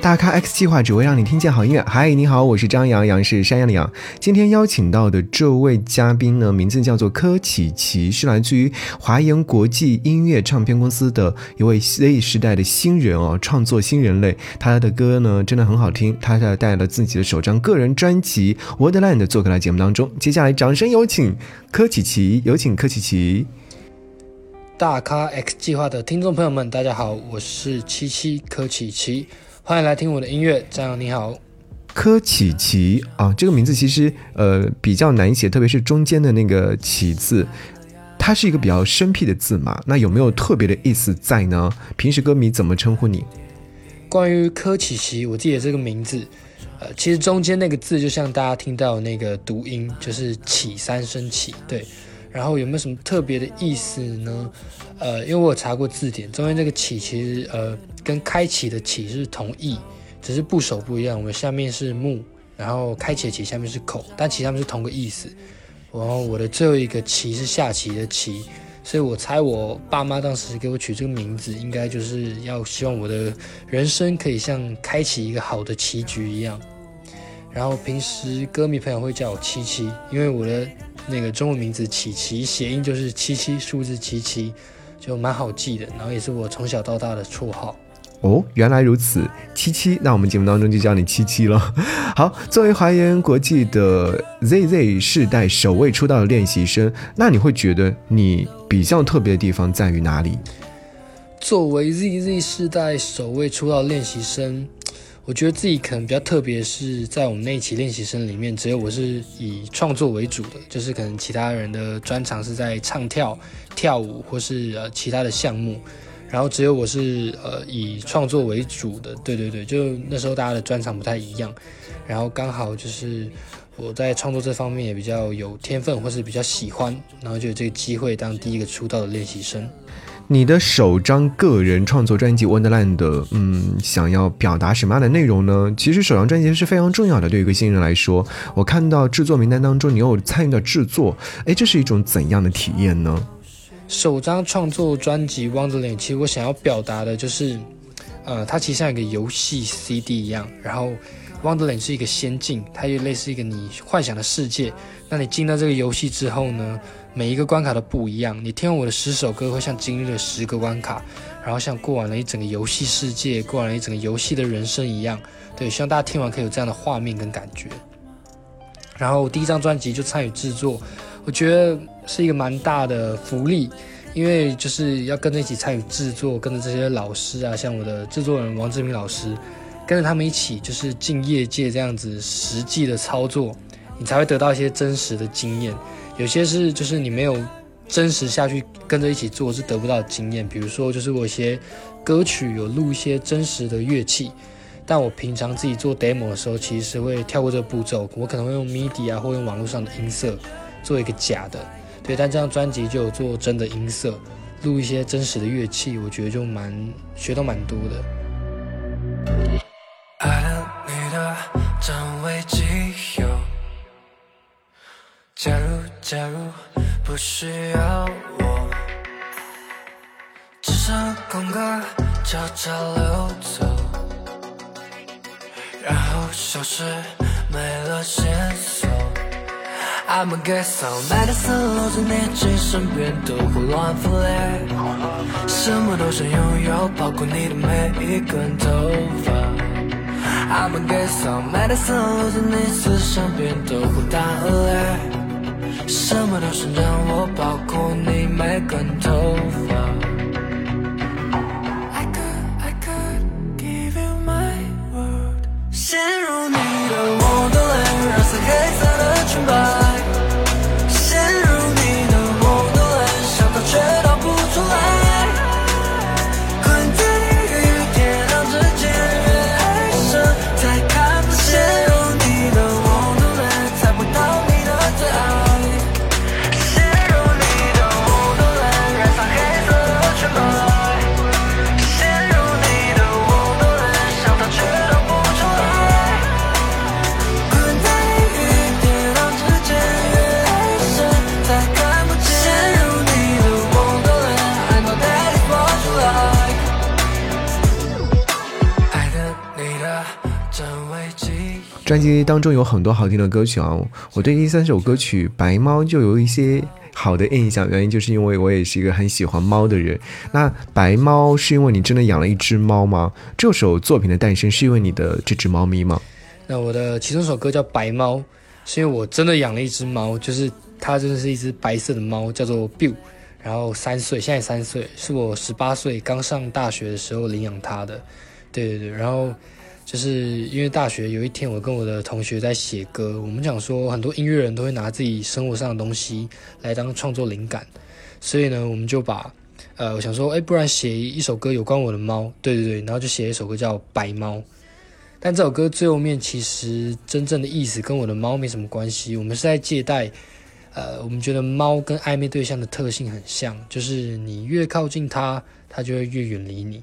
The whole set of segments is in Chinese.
大咖 X 计划只会让你听见好音乐。嗨，你好，我是张阳阳，是山羊的羊。今天邀请到的这位嘉宾呢，名字叫做柯启奇，是来自于华研国际音乐唱片公司的一位 Z 时代的新人哦，创作新人类。他的歌呢，真的很好听。他带了自己的首张个人专辑《Wonderland》做客来节目当中。接下来，掌声有请柯启奇，有请柯启奇。大咖 X 计划的听众朋友们，大家好，我是七七柯启奇。欢迎来听我的音乐，张扬你好，柯启奇啊，这个名字其实呃比较难写，特别是中间的那个“启”字，它是一个比较生僻的字嘛。那有没有特别的意思在呢？平时歌迷怎么称呼你？关于柯启奇，我记得这个名字，呃，其实中间那个字就像大家听到那个读音，就是“启”三声“启”，对。然后有没有什么特别的意思呢？呃，因为我有查过字典，中间这个“启”其实呃。跟开启的启是同义，只是部首不一样。我下面是木，然后开启的启下面是口，但其实他们是同个意思。然后我的最后一个棋是下棋的棋，所以我猜我爸妈当时给我取这个名字，应该就是要希望我的人生可以像开启一个好的棋局一样。然后平时歌迷朋友会叫我七七，因为我的那个中文名字琪琪谐音就是七七数字七七，就蛮好记的。然后也是我从小到大的绰号。哦，原来如此，七七，那我们节目当中就叫你七七了。好，作为华研国际的 ZZ 世代首位出道的练习生，那你会觉得你比较特别的地方在于哪里？作为 ZZ 世代首位出道练习生，我觉得自己可能比较特别，是在我们那一期练习生里面，只有我是以创作为主的，就是可能其他人的专长是在唱跳、跳舞或是呃其他的项目。然后只有我是呃以创作为主的，对对对，就那时候大家的专长不太一样，然后刚好就是我在创作这方面也比较有天分，或是比较喜欢，然后就有这个机会当第一个出道的练习生。你的首张个人创作专辑《Wonderland》，嗯，想要表达什么样的内容呢？其实首张专辑是非常重要的，对于一个新人来说，我看到制作名单当中你有参与到制作，哎，这是一种怎样的体验呢？首张创作专辑《Wonderland》，其实我想要表达的就是，呃，它其实像一个游戏 CD 一样，然后《Wonderland》是一个仙境，它又类似一个你幻想的世界。那你进到这个游戏之后呢，每一个关卡都不一样。你听完我的十首歌，会像经历了十个关卡，然后像过完了一整个游戏世界，过完了一整个游戏的人生一样。对，希望大家听完可以有这样的画面跟感觉。然后第一张专辑就参与制作。我觉得是一个蛮大的福利，因为就是要跟着一起参与制作，跟着这些老师啊，像我的制作人王志明老师，跟着他们一起就是进业界这样子实际的操作，你才会得到一些真实的经验。有些是就是你没有真实下去跟着一起做是得不到经验。比如说就是我一些歌曲有录一些真实的乐器，但我平常自己做 demo 的时候，其实是会跳过这个步骤，我可能会用 MIDI 啊，或用网络上的音色。做一个假的，对，但这张专辑就有做真的音色，录一些真实的乐器，我觉得就蛮学到蛮多的。假如假如不需要我，只剩空格悄悄溜走，然后消失没了线索。I'm a guess on medicine，搂着你只身边都胡乱分裂，什么都想拥有，包括你的每一根头发。I'm a guess on medicine，搂着你只身边都胡大恶劣。什么都想让我包括你每根头发。专辑当中有很多好听的歌曲啊，我对第三首歌曲《白猫》就有一些好的印象，原因就是因为我也是一个很喜欢猫的人。那白猫是因为你真的养了一只猫吗？这首作品的诞生是因为你的这只猫咪吗？那我的其中一首歌叫《白猫》，是因为我真的养了一只猫，就是它真的是一只白色的猫，叫做 Bill，然后三岁，现在三岁，是我十八岁刚上大学的时候领养它的。对对对，然后。就是因为大学有一天，我跟我的同学在写歌，我们讲说很多音乐人都会拿自己生活上的东西来当创作灵感，所以呢，我们就把，呃，我想说，哎，不然写一首歌有关我的猫，对对对，然后就写一首歌叫《白猫》，但这首歌最后面其实真正的意思跟我的猫没什么关系，我们是在借代，呃，我们觉得猫跟暧昧对象的特性很像，就是你越靠近它，它就会越远离你。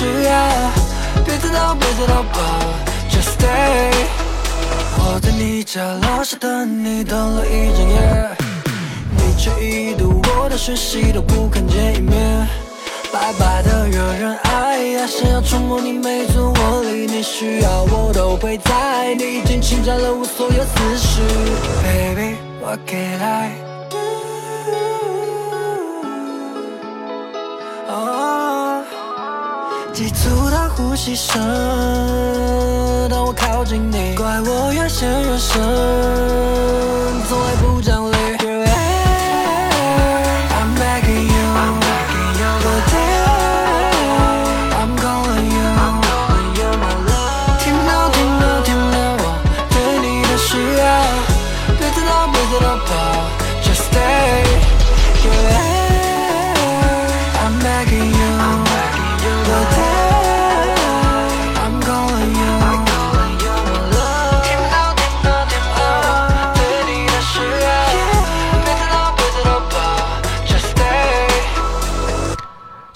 别迟到，别迟到吧，Just stay。我在你家楼下等你等了一整夜，你却一读我的讯息都不肯见一面，白白的惹人爱，想要触摸你每寸我离你需要我都会在，你已经侵占了我所有思绪，Baby，What can I？呼吸声。当我靠近你，怪我越陷越深，从来不讲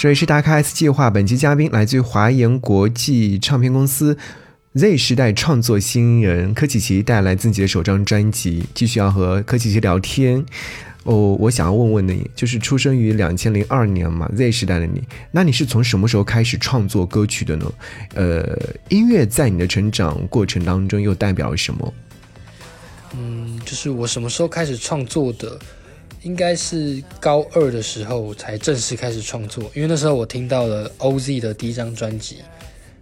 这里是大咖 S 计划，本期嘉宾来自于华研国际唱片公司 Z 时代创作新人柯琪琪带来自己的首张专辑。继续要和柯琪琪聊天哦，我想要问问你，就是出生于两千零二年嘛，Z 时代的你，那你是从什么时候开始创作歌曲的呢？呃，音乐在你的成长过程当中又代表了什么？嗯，就是我什么时候开始创作的？应该是高二的时候才正式开始创作，因为那时候我听到了 OZ 的第一张专辑，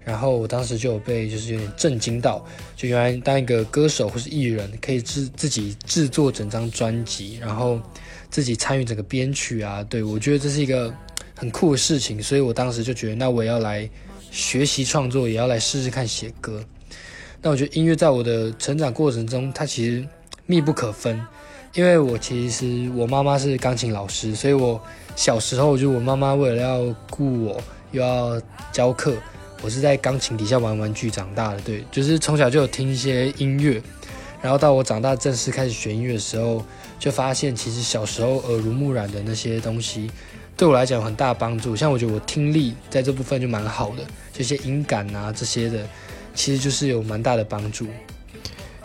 然后我当时就有被就是有点震惊到，就原来当一个歌手或是艺人可以自自己制作整张专辑，然后自己参与整个编曲啊，对我觉得这是一个很酷的事情，所以我当时就觉得那我也要来学习创作，也要来试试看写歌。那我觉得音乐在我的成长过程中，它其实密不可分。因为我其实我妈妈是钢琴老师，所以我小时候就我妈妈为了要顾我又要教课，我是在钢琴底下玩玩具长大的。对，就是从小就有听一些音乐，然后到我长大正式开始学音乐的时候，就发现其实小时候耳濡目染的那些东西，对我来讲有很大帮助。像我觉得我听力在这部分就蛮好的，这些音感啊这些的，其实就是有蛮大的帮助。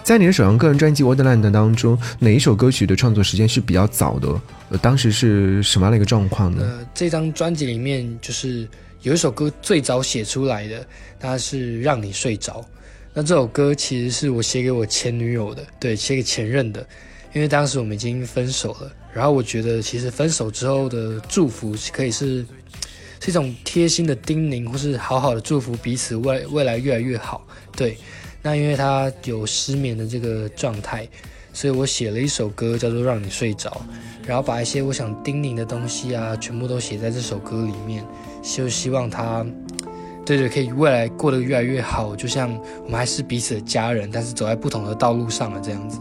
在你的首张个人专辑《Wonderland》当中，哪一首歌曲的创作时间是比较早的？呃，当时是什么样的一个状况呢？呃，这张专辑里面就是有一首歌最早写出来的，它是《让你睡着》。那这首歌其实是我写给我前女友的，对，写给前任的，因为当时我们已经分手了。然后我觉得，其实分手之后的祝福可以是是一种贴心的叮咛，或是好好的祝福彼此未未来越来越好。对，那因为他有失眠的这个状态，所以我写了一首歌叫做《让你睡着》，然后把一些我想叮咛的东西啊，全部都写在这首歌里面，就希望他。对对，可以未来过得越来越好，就像我们还是彼此的家人，但是走在不同的道路上了这样子。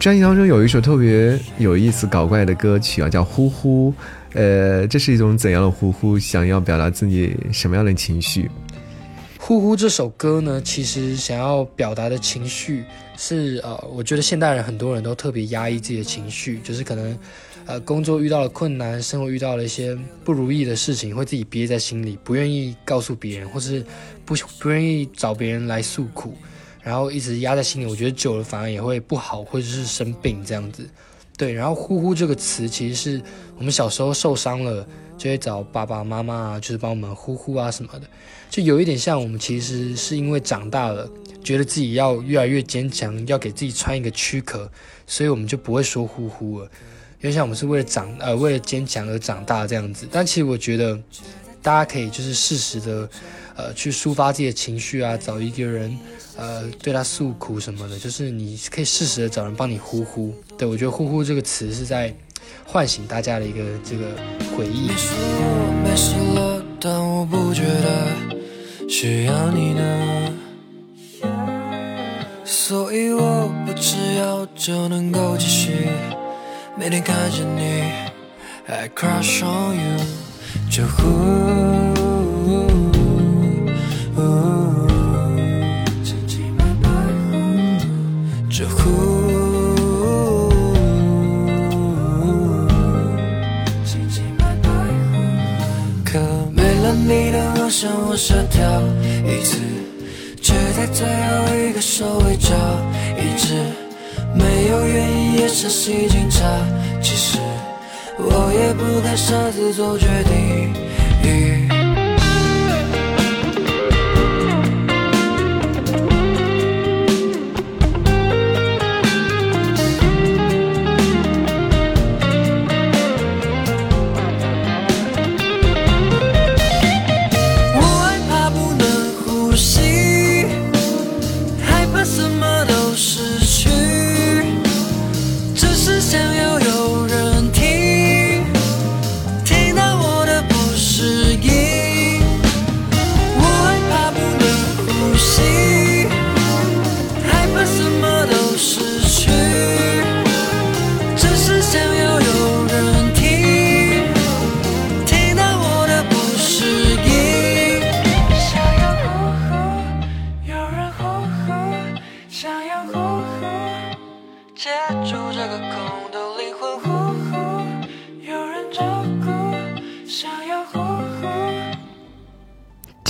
专辑当中有一首特别有意思、搞怪的歌曲啊，叫《呼呼》。呃，这是一种怎样的呼呼？想要表达自己什么样的情绪？《呼呼》这首歌呢，其实想要表达的情绪是呃，我觉得现代人很多人都特别压抑自己的情绪，就是可能呃工作遇到了困难，生活遇到了一些不如意的事情，会自己憋在心里，不愿意告诉别人，或是不不愿意找别人来诉苦。然后一直压在心里，我觉得久了反而也会不好，或者是生病这样子。对，然后“呼呼”这个词，其实是我们小时候受伤了，就会找爸爸妈妈，就是帮我们呼呼啊什么的，就有一点像我们其实是因为长大了，觉得自己要越来越坚强，要给自己穿一个躯壳，所以我们就不会说呼呼了。因为像我们是为了长呃为了坚强而长大这样子。但其实我觉得大家可以就是适时的呃去抒发自己的情绪啊，找一个人。呃，对他诉苦什么的，就是你可以适时的找人帮你呼呼。对我觉得“呼呼”这个词是在唤醒大家的一个这个回忆。你说没事了，但我不觉得需要你呢，所以我不吃药就能够继续每天看着你，I crush on you，就呼。向我射跳一次，却在最后一个收尾找一直没有原因也是戏警察。其实我也不敢擅自做决定。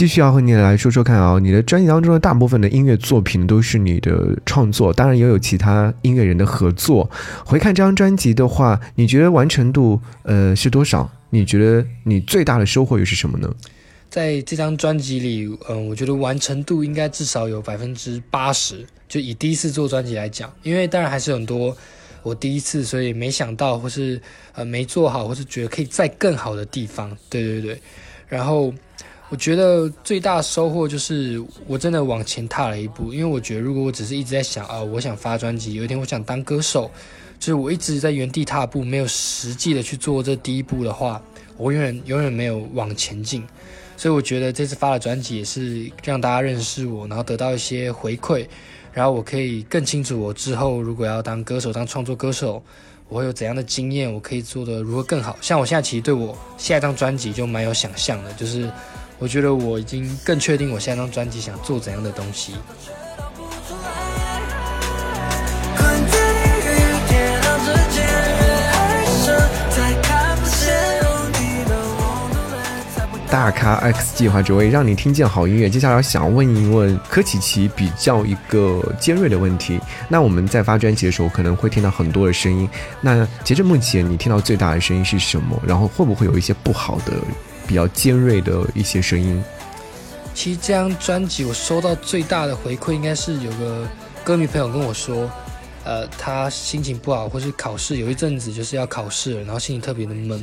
继续要和你来说说看啊，你的专辑当中的大部分的音乐作品都是你的创作，当然也有其他音乐人的合作。回看这张专辑的话，你觉得完成度呃是多少？你觉得你最大的收获又是什么呢？在这张专辑里，嗯，我觉得完成度应该至少有百分之八十。就以第一次做专辑来讲，因为当然还是很多我第一次，所以没想到或是呃没做好，或是觉得可以再更好的地方。对对对。然后我觉得最大的收获就是我真的往前踏了一步，因为我觉得如果我只是一直在想啊，我想发专辑，有一天我想当歌手，就是我一直在原地踏步，没有实际的去做这第一步的话，我永远永远没有往前进。所以我觉得这次发的专辑也是让大家认识我，然后得到一些回馈，然后我可以更清楚我之后如果要当歌手、当创作歌手，我会有怎样的经验，我可以做的如何更好。像我现在其实对我下一张专辑就蛮有想象的，就是我觉得我已经更确定我下张专辑想做怎样的东西。大咖 X 计划只为让你听见好音乐。接下来想问一问柯琪琪比较一个尖锐的问题。那我们在发专辑的时候可能会听到很多的声音。那截至目前，你听到最大的声音是什么？然后会不会有一些不好的、比较尖锐的一些声音？其实这张专辑我收到最大的回馈，应该是有个歌迷朋友跟我说，呃，他心情不好，或是考试有一阵子就是要考试了，然后心情特别的闷。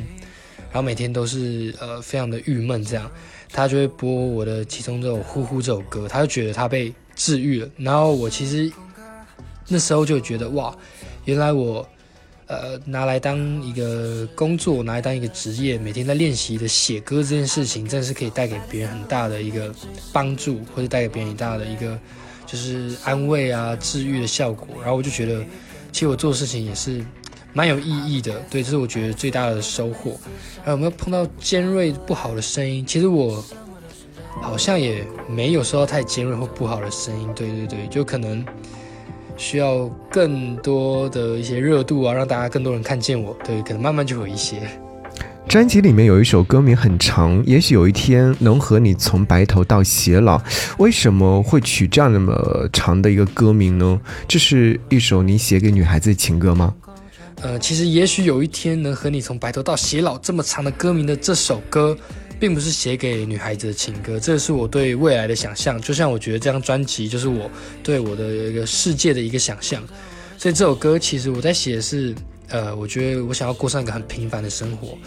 然后每天都是呃非常的郁闷，这样他就会播我的其中这首《呼呼》这首歌，他就觉得他被治愈了。然后我其实那时候就觉得哇，原来我呃拿来当一个工作，拿来当一个职业，每天在练习的写歌这件事情，真的是可以带给别人很大的一个帮助，或者带给别人很大的一个就是安慰啊、治愈的效果。然后我就觉得，其实我做事情也是。蛮有意义的，对，这是我觉得最大的收获。还有没有碰到尖锐不好的声音？其实我好像也没有收到太尖锐或不好的声音。对对对，就可能 需要更多的一些热度啊，让大家更多人看见我。对，可能慢慢就有一些。专辑里面有一首歌名很长，也许有一天能和你从白头到偕老。为什么会取这样那么长的一个歌名呢？这是一首你写给女孩子的情歌吗？呃，其实也许有一天能和你从白头到偕老这么长的歌名的这首歌，并不是写给女孩子的情歌，这是我对未来的想象。就像我觉得这张专辑就是我对我的一个世界的一个想象。所以这首歌其实我在写的是，呃，我觉得我想要过上一个很平凡的生活。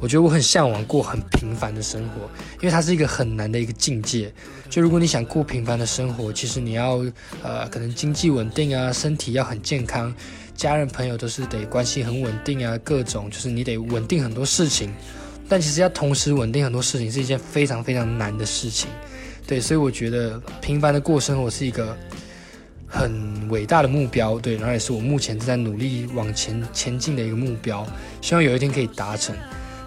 我觉得我很向往过很平凡的生活，因为它是一个很难的一个境界。就如果你想过平凡的生活，其实你要呃，可能经济稳定啊，身体要很健康。家人朋友都是得关系很稳定啊，各种就是你得稳定很多事情，但其实要同时稳定很多事情是一件非常非常难的事情，对，所以我觉得平凡的过生活是一个很伟大的目标，对，然后也是我目前正在努力往前前进的一个目标，希望有一天可以达成，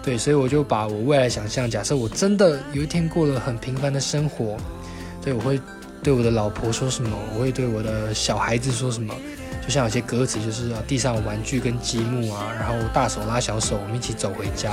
对，所以我就把我未来想象，假设我真的有一天过了很平凡的生活，对我会对我的老婆说什么，我会对我的小孩子说什么。就像有些歌词，就是地上玩具跟积木啊，然后大手拉小手，我们一起走回家。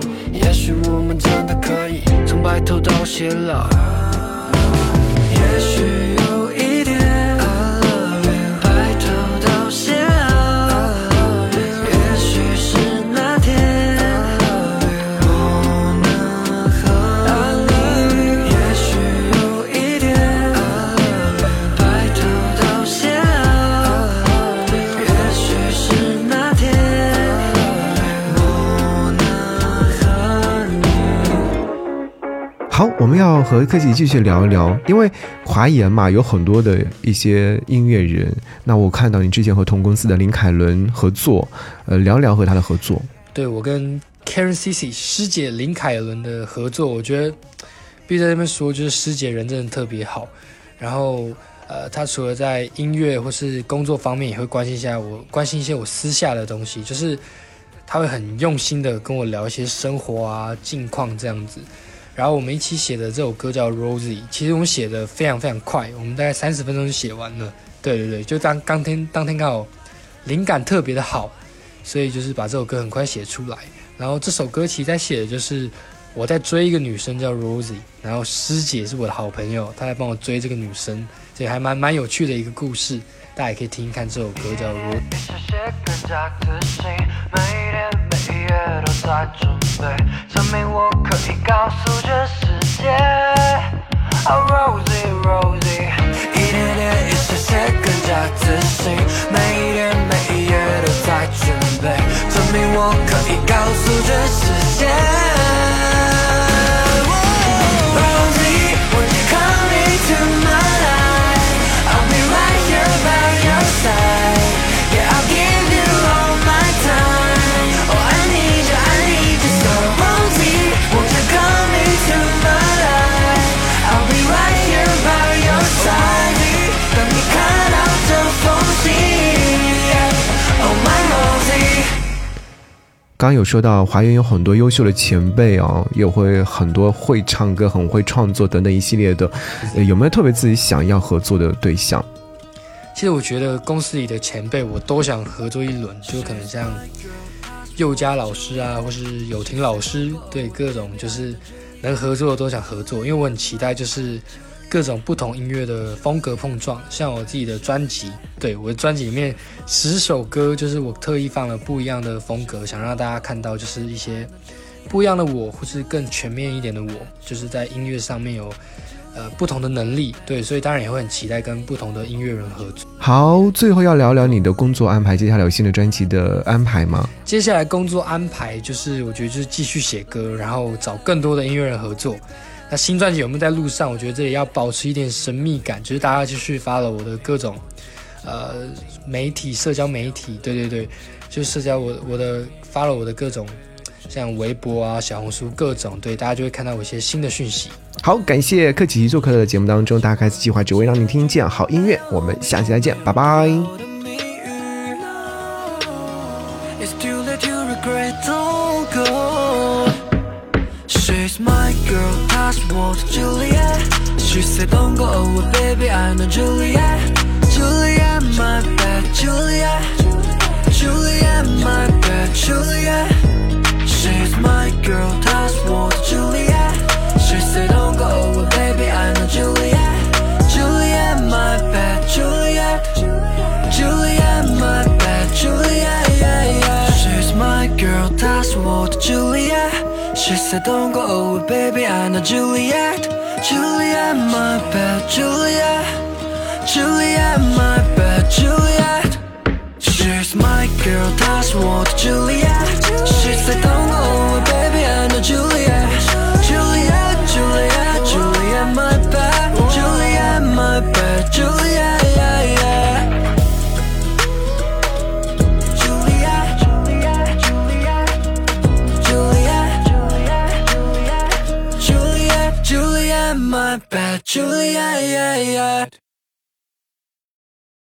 也许我们真的可以从白头到偕老。也许。和科技继续聊一聊，因为华研嘛有很多的一些音乐人。那我看到你之前和同公司的林凯伦合作，呃，聊聊和他的合作。对我跟 Karen CC 师姐林凯伦的合作，我觉得必须在这边说，就是师姐人真的特别好。然后呃，他除了在音乐或是工作方面，也会关心一下我，关心一些我私下的东西，就是他会很用心的跟我聊一些生活啊、近况这样子。然后我们一起写的这首歌叫《Rosie》，其实我们写的非常非常快，我们大概三十分钟就写完了。对对对，就当当天当天刚好灵感特别的好，所以就是把这首歌很快写出来。然后这首歌其实在写的就是我在追一个女生叫 Rosie，然后师姐是我的好朋友，她来帮我追这个女生，这还蛮蛮有趣的一个故事，大家也可以听听看这首歌叫《Rosie》。谢谢更加自信，每天每，夜都在准备，证明我可以告诉这世界。刚有说到华研有很多优秀的前辈啊，也会很多会唱歌、很会创作等等一系列的，有没有特别自己想要合作的对象？其实我觉得公司里的前辈我都想合作一轮，就可能像佑嘉老师啊，或是友婷老师，对各种就是能合作的都想合作，因为我很期待就是各种不同音乐的风格碰撞。像我自己的专辑，对我的专辑里面十首歌，就是我特意放了不一样的风格，想让大家看到就是一些不一样的我，或是更全面一点的我，就是在音乐上面有呃不同的能力。对，所以当然也会很期待跟不同的音乐人合作。好，最后要聊聊你的工作安排，接下来有新的专辑的安排吗？接下来工作安排就是，我觉得就是继续写歌，然后找更多的音乐人合作。那新专辑有没有在路上？我觉得这里要保持一点神秘感，就是大家继续发了我的各种呃媒体、社交媒体，对对对，就社交我我的发了我的各种像微博啊、小红书各种，对大家就会看到我一些新的讯息。好，感谢柯启奇做客的节目当中，大家开始计划只为让你听见好音乐。我们下期再见，拜拜。called She said don't go away baby I know Julia, Julia, my bad Julia, Julia, my bad Julia. She's my girl that's what She said don't go away baby I know Don't go away, baby. I know Juliet, Juliet, my bad, Juliet, Juliet, my bad, Juliet. She's my girl, that's what Juliet. She said don't. Julia, yeah, yeah.